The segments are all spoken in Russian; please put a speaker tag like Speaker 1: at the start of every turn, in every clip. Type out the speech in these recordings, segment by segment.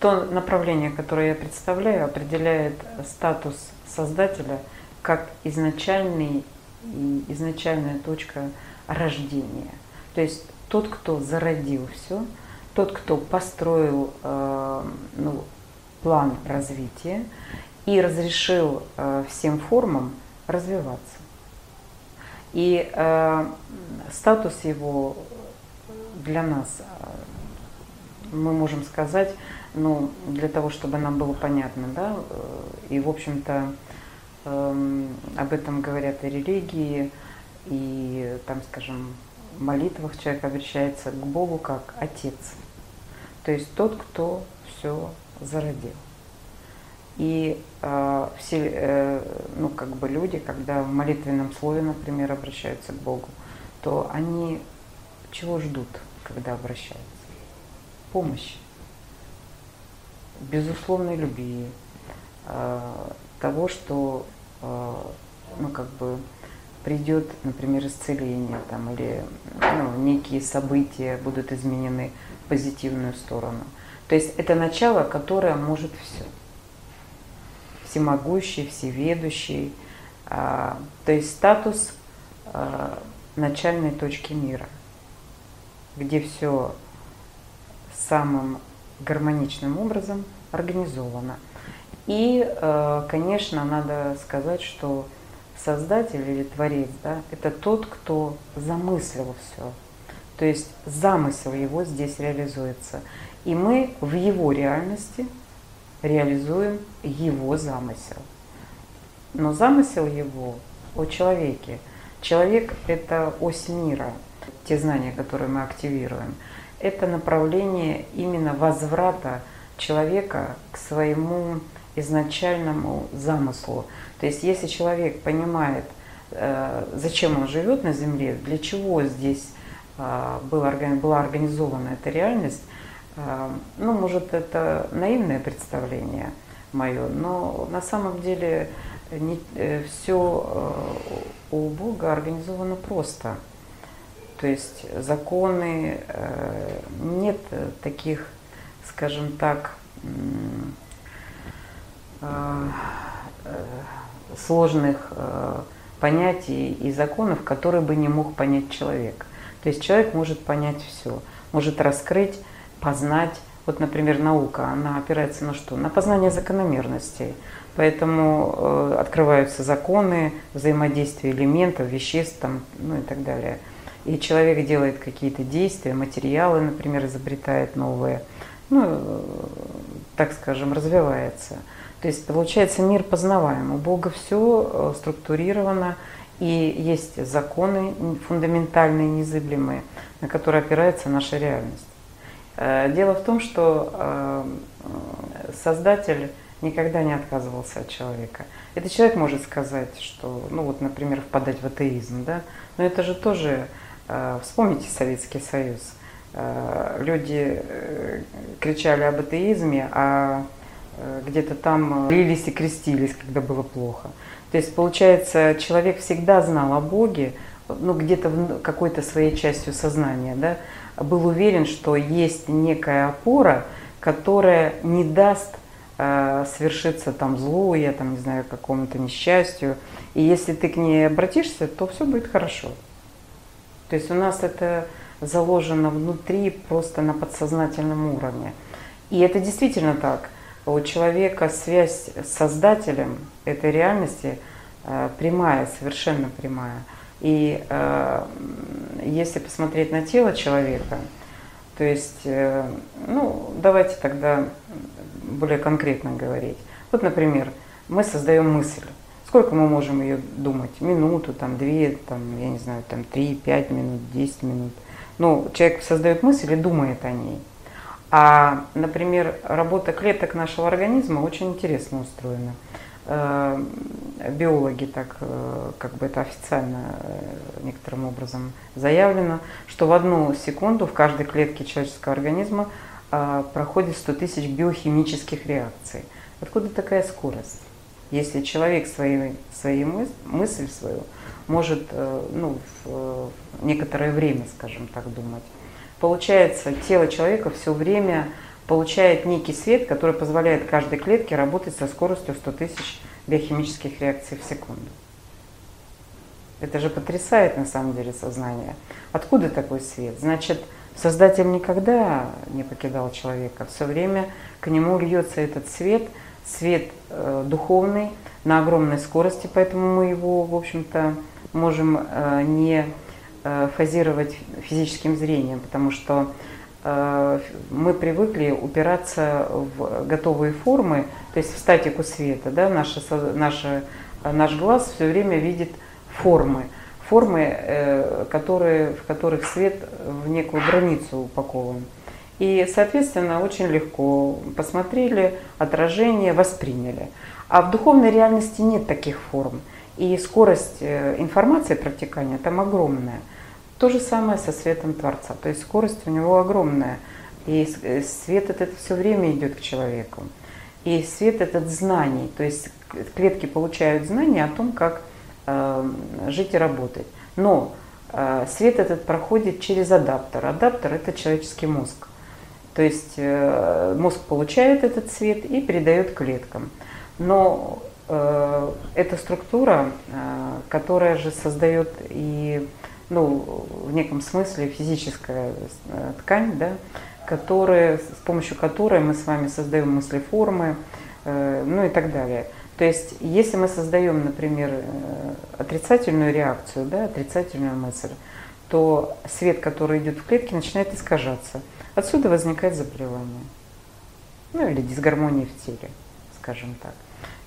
Speaker 1: то направление, которое я представляю, определяет статус создателя как изначальный, изначальная точка рождения. То есть тот, кто зародил все, тот, кто построил э, ну, план развития и разрешил э, всем формам развиваться. И э, статус его для нас, э, мы можем сказать, ну, для того, чтобы нам было понятно, да, э, и, в общем-то, э, об этом говорят и религии, и, там, скажем, в молитвах человек обращается к Богу как Отец. То есть тот, кто все зародил. И э, все, э, ну, как бы люди, когда в молитвенном слове, например, обращаются к Богу, то они чего ждут, когда обращаются? Помощи, безусловной любви, э, того, что э, ну, как бы придет, например, исцеление там, или ну, некие события будут изменены в позитивную сторону. То есть это начало, которое может все всемогущий, всеведущий, а, то есть статус а, начальной точки мира, где все самым гармоничным образом организовано. И, а, конечно, надо сказать, что создатель или творец, да, это тот, кто замыслил все. То есть замысел его здесь реализуется. И мы в его реальности – реализуем его замысел. Но замысел его о человеке. Человек – это ось мира, те знания, которые мы активируем. Это направление именно возврата человека к своему изначальному замыслу. То есть если человек понимает, э, зачем он живет на Земле, для чего здесь э, была организована эта реальность, ну, может, это наивное представление мое, но на самом деле не, э, все э, у Бога организовано просто. То есть законы, э, нет таких, скажем так, сложных понятий и законов, которые бы не мог понять человек. То есть человек может понять все, может раскрыть познать. Вот, например, наука, она опирается на что? На познание закономерностей. Поэтому э, открываются законы взаимодействия элементов, веществ там, ну и так далее. И человек делает какие-то действия, материалы, например, изобретает новые, ну, так скажем, развивается. То есть получается мир познаваем. У Бога все э, структурировано, и есть законы фундаментальные, незыблемые, на которые опирается наша реальность. Э, дело в том, что э, создатель никогда не отказывался от человека. Этот человек может сказать, что, ну вот, например, впадать в атеизм, да, но это же тоже, вспомните Советский Союз, люди кричали об атеизме, а где-то там лились и крестились, когда было плохо. То есть, получается, человек всегда знал о Боге, ну, где-то какой-то своей частью сознания, да, был уверен, что есть некая опора, которая не даст э, свершиться там злу, я там не знаю, какому-то несчастью. И если ты к ней обратишься, то все будет хорошо. То есть у нас это заложено внутри просто на подсознательном уровне. И это действительно так. У человека связь с Создателем этой реальности э, прямая, совершенно прямая. И э, если посмотреть на тело человека, то есть, э, ну, давайте тогда более конкретно говорить. Вот, например, мы создаем мысль. Сколько мы можем ее думать? Минуту, там, две, там, я не знаю, там, три, пять минут, десять минут. Ну, человек создает мысль и думает о ней. А, например, работа клеток нашего организма очень интересно устроена. Э, биологи так, э, как бы это официально э, некоторым образом заявлено, что в одну секунду в каждой клетке человеческого организма проходит 100 тысяч биохимических реакций. Откуда такая скорость? Если человек своей, своей мыс, мысль свою может ну, в некоторое время, скажем так, думать, получается, тело человека все время получает некий свет, который позволяет каждой клетке работать со скоростью 100 тысяч биохимических реакций в секунду. Это же потрясает на самом деле сознание. Откуда такой свет? Значит, Создатель никогда не покидал человека. Все время к нему льется этот свет, свет э, духовный на огромной скорости, поэтому мы его, в общем-то, можем э, не э, фазировать физическим зрением, потому что мы привыкли упираться в готовые формы, то есть в статику света. Да? Наше, наше, наш глаз все время видит формы формы, которые, в которых свет в некую границу упакован. И, соответственно, очень легко посмотрели, отражение, восприняли. А в духовной реальности нет таких форм. И скорость э, информации протекания там огромная. То же самое со светом Творца. То есть скорость у него огромная. И э, свет этот все время идет к человеку. И свет этот знаний. То есть клетки получают знания о том, как Э, жить и работать. Но э, свет этот проходит через адаптер. Адаптер – это человеческий мозг. То есть э, мозг получает этот свет и передает клеткам. Но эта структура, которая же создает и ну, в неком смысле физическая ткань, да, которая, с помощью которой мы с вами создаем мыслеформы, ну и так далее – то есть, если мы создаем, например, э, отрицательную реакцию, да, отрицательную мысль, то свет, который идет в клетке, начинает искажаться. Отсюда возникает заболевание. Ну или дисгармония в теле, скажем так.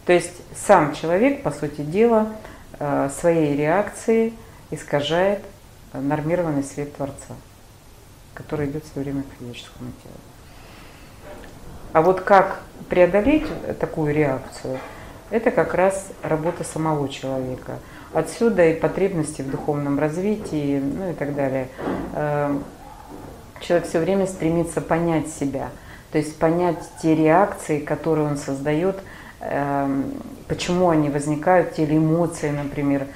Speaker 1: То есть сам человек, по сути дела, э, своей реакцией искажает нормированный свет Творца, который идет все время к физическому телу. А вот как преодолеть такую реакцию – это как раз работа самого человека. Отсюда и потребности в духовном развитии, ну и так далее. Человек все время стремится понять себя, то есть понять те реакции, которые он создает, эм, почему они возникают, те или эмоции, например,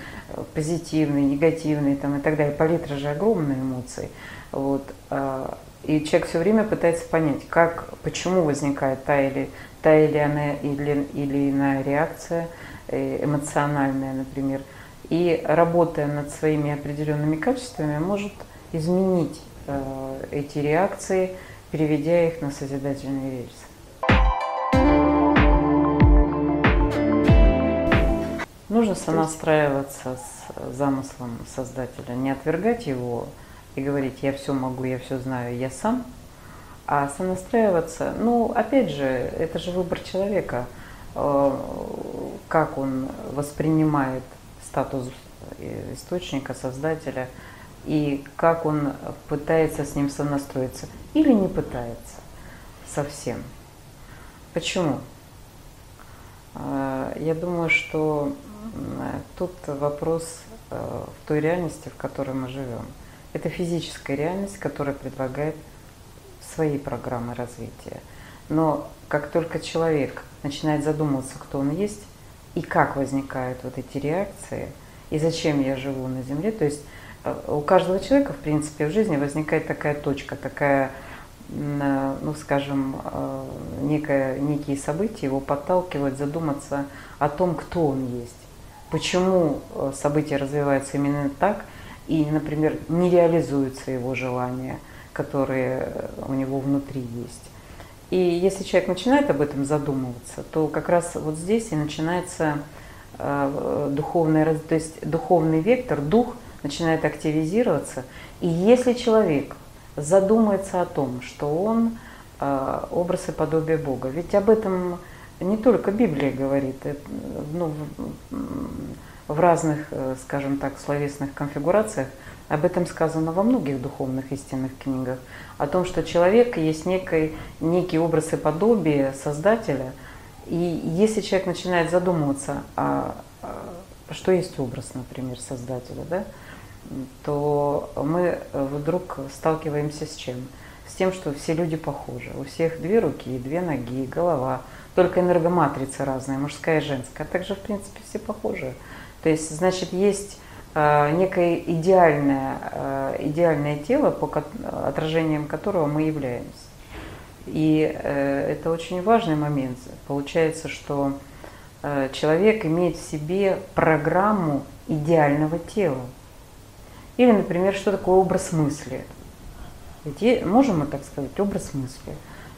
Speaker 1: позитивные, негативные там, и так далее. Палитра же огромные эмоции. Вот. Э, и человек все время пытается понять, как, почему возникает та или та или иная, или, или иная реакция, э, эмоциональная, например. И работая над своими определенными качествами, может изменить эти реакции, переведя их на созидательные рельсы. Нужно сонастраиваться с замыслом Создателя, не отвергать его и говорить, я все могу, я все знаю, я сам – а сонастраиваться, ну, опять же, это же выбор человека, э, как он воспринимает статус источника, создателя, и как он пытается с ним сонастроиться или не пытается совсем. Почему? Э, я думаю, что тут вопрос э, в той реальности, в которой мы живем. Это физическая реальность, которая предлагает свои программы развития. Но как только человек начинает задумываться, кто он есть, и как возникают вот эти реакции, и зачем я живу на Земле, то есть у каждого человека, в принципе, в жизни возникает такая точка, такая, э, ну, скажем, э, некое, некие события его подталкивают задуматься о том, кто он есть, почему события развиваются именно так, и, например, не реализуются его желания – которые у него внутри есть. И если человек начинает об этом задумываться, то как раз вот здесь и начинается э, духовный, то есть духовный вектор, дух начинает активизироваться. И если человек задумается о том, что он э, образ и подобие Бога, ведь об этом не только Библия говорит, э, ну, в разных, скажем так, словесных конфигурациях об этом сказано во многих духовных истинных книгах. О том, что человек есть некий, некий образ и подобие Создателя. И если человек начинает задумываться, а, а что есть образ, например, Создателя, да, то мы вдруг сталкиваемся с чем? С тем, что все люди похожи. У всех две руки, две ноги, голова. Только энергоматрица разная, мужская и женская. А также, в принципе, все похожи. То есть, значит, есть Э, некое идеальное, э, идеальное тело, по отражением которого мы являемся. И это очень важный момент. Получается, что человек имеет в себе программу идеального тела. Или, например, что такое образ мысли. Ведь можем мы так сказать, образ мысли.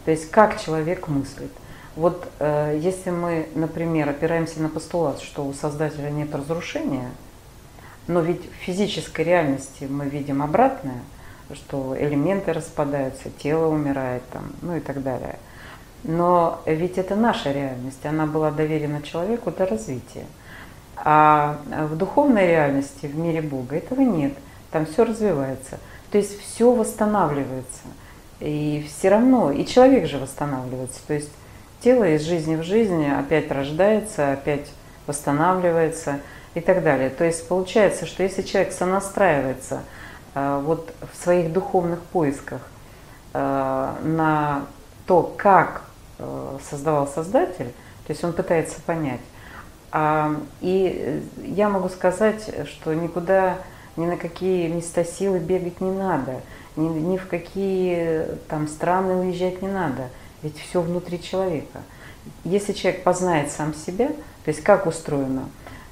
Speaker 1: То есть как человек мыслит. Вот э, если мы, например, опираемся на постулат, что у Создателя нет разрушения, но ведь в физической реальности мы видим обратное, что элементы распадаются, тело умирает, там, ну и так далее. Но ведь это наша реальность, она была доверена человеку для развития. А в духовной реальности, в мире Бога, этого нет. Там все развивается. То есть все восстанавливается. И все равно, и человек же восстанавливается. То есть тело из жизни в жизнь опять рождается, опять восстанавливается и так далее. То есть получается, что если человек сонастраивается э, вот в своих духовных поисках э, на то, как э, создавал Создатель, то есть он пытается понять. А, и я могу сказать, что никуда, ни на какие места силы бегать не надо, ни, ни в какие там страны уезжать не надо – ведь все внутри человека. Если человек познает сам себя, то есть как устроено,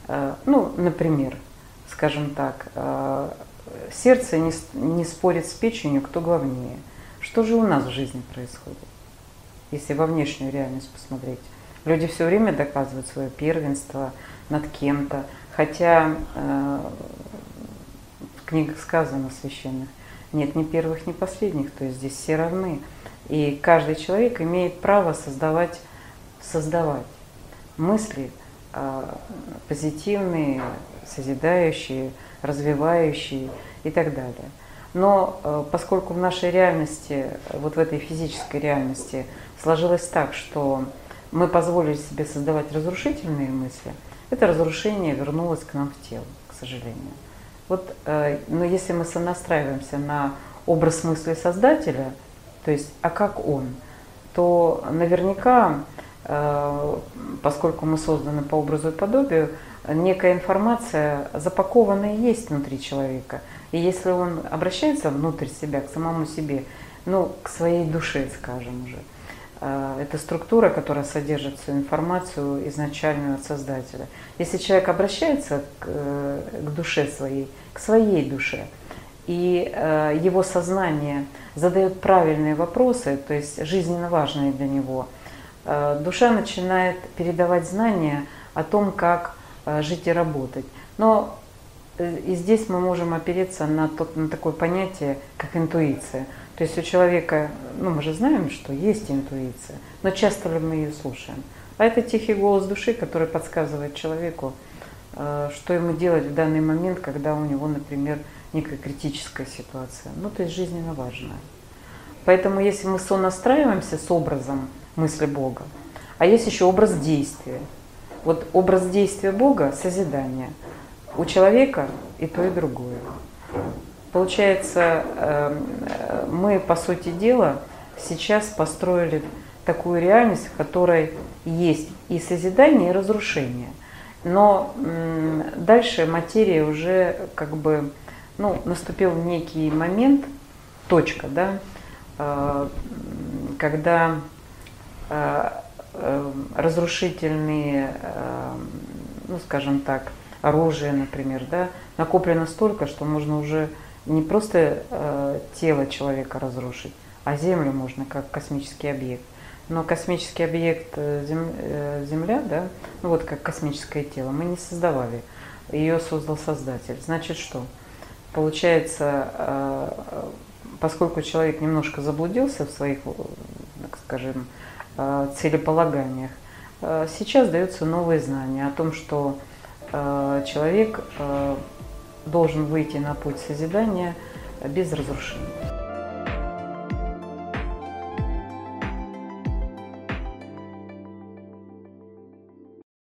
Speaker 1: э, ну, например, скажем так, э, сердце не, не спорит с печенью, кто главнее. Что же у нас в жизни происходит, если во внешнюю реальность посмотреть? Люди все время доказывают свое первенство над кем-то, хотя э, книгах сказано священных, нет ни первых, ни последних, то есть здесь все равны. И каждый человек имеет право создавать, создавать мысли э, позитивные, созидающие, развивающие и так далее. Но э, поскольку в нашей реальности, вот в этой физической реальности сложилось так, что мы позволили себе создавать разрушительные мысли, это разрушение вернулось к нам в тело, к сожалению. Вот, э, но если мы сонастраиваемся на образ мысли Создателя – то есть, а как он, то наверняка, э, поскольку мы созданы по образу и подобию, некая информация запакованная есть внутри человека. И если он обращается внутрь себя, к самому себе, ну, к своей душе, скажем уже, это структура, которая содержит всю информацию изначальную от Создателя. Если человек обращается к, э, к душе своей, к своей душе, и э, его сознание задает правильные вопросы, то есть жизненно важные для него, э, душа начинает передавать знания о том, как э, жить и работать. Но и здесь мы можем опереться на, тот, на такое понятие, как интуиция. То есть у человека, ну мы же знаем, что есть интуиция, но часто ли мы ее слушаем? А это тихий голос души, который подсказывает человеку, что ему делать в данный момент, когда у него, например, некая критическая ситуация, ну то есть жизненно важная. Поэтому если мы сонастраиваемся с образом мысли Бога, а есть еще образ действия. Вот образ действия Бога – созидание. У человека и то, и другое. Получается, эм, мы, по сути дела, сейчас построили такую реальность, в которой есть и созидание, и разрушение. Но дальше материя уже как бы ну, наступил некий момент, точка, да, э, когда э, э, разрушительные, ну, скажем так, оружие, например, да, накоплено столько, что можно уже не просто тело человека разрушить, а Землю можно как космический объект. Но космический объект Земля, да, ну вот как космическое тело, мы не создавали. Ее создал Создатель. Значит что? Получается, э, поскольку человек немножко заблудился в своих, так скажем, э, целеполаганиях, э, сейчас даются новые знания о том, что человек должен выйти на путь созидания без разрушения.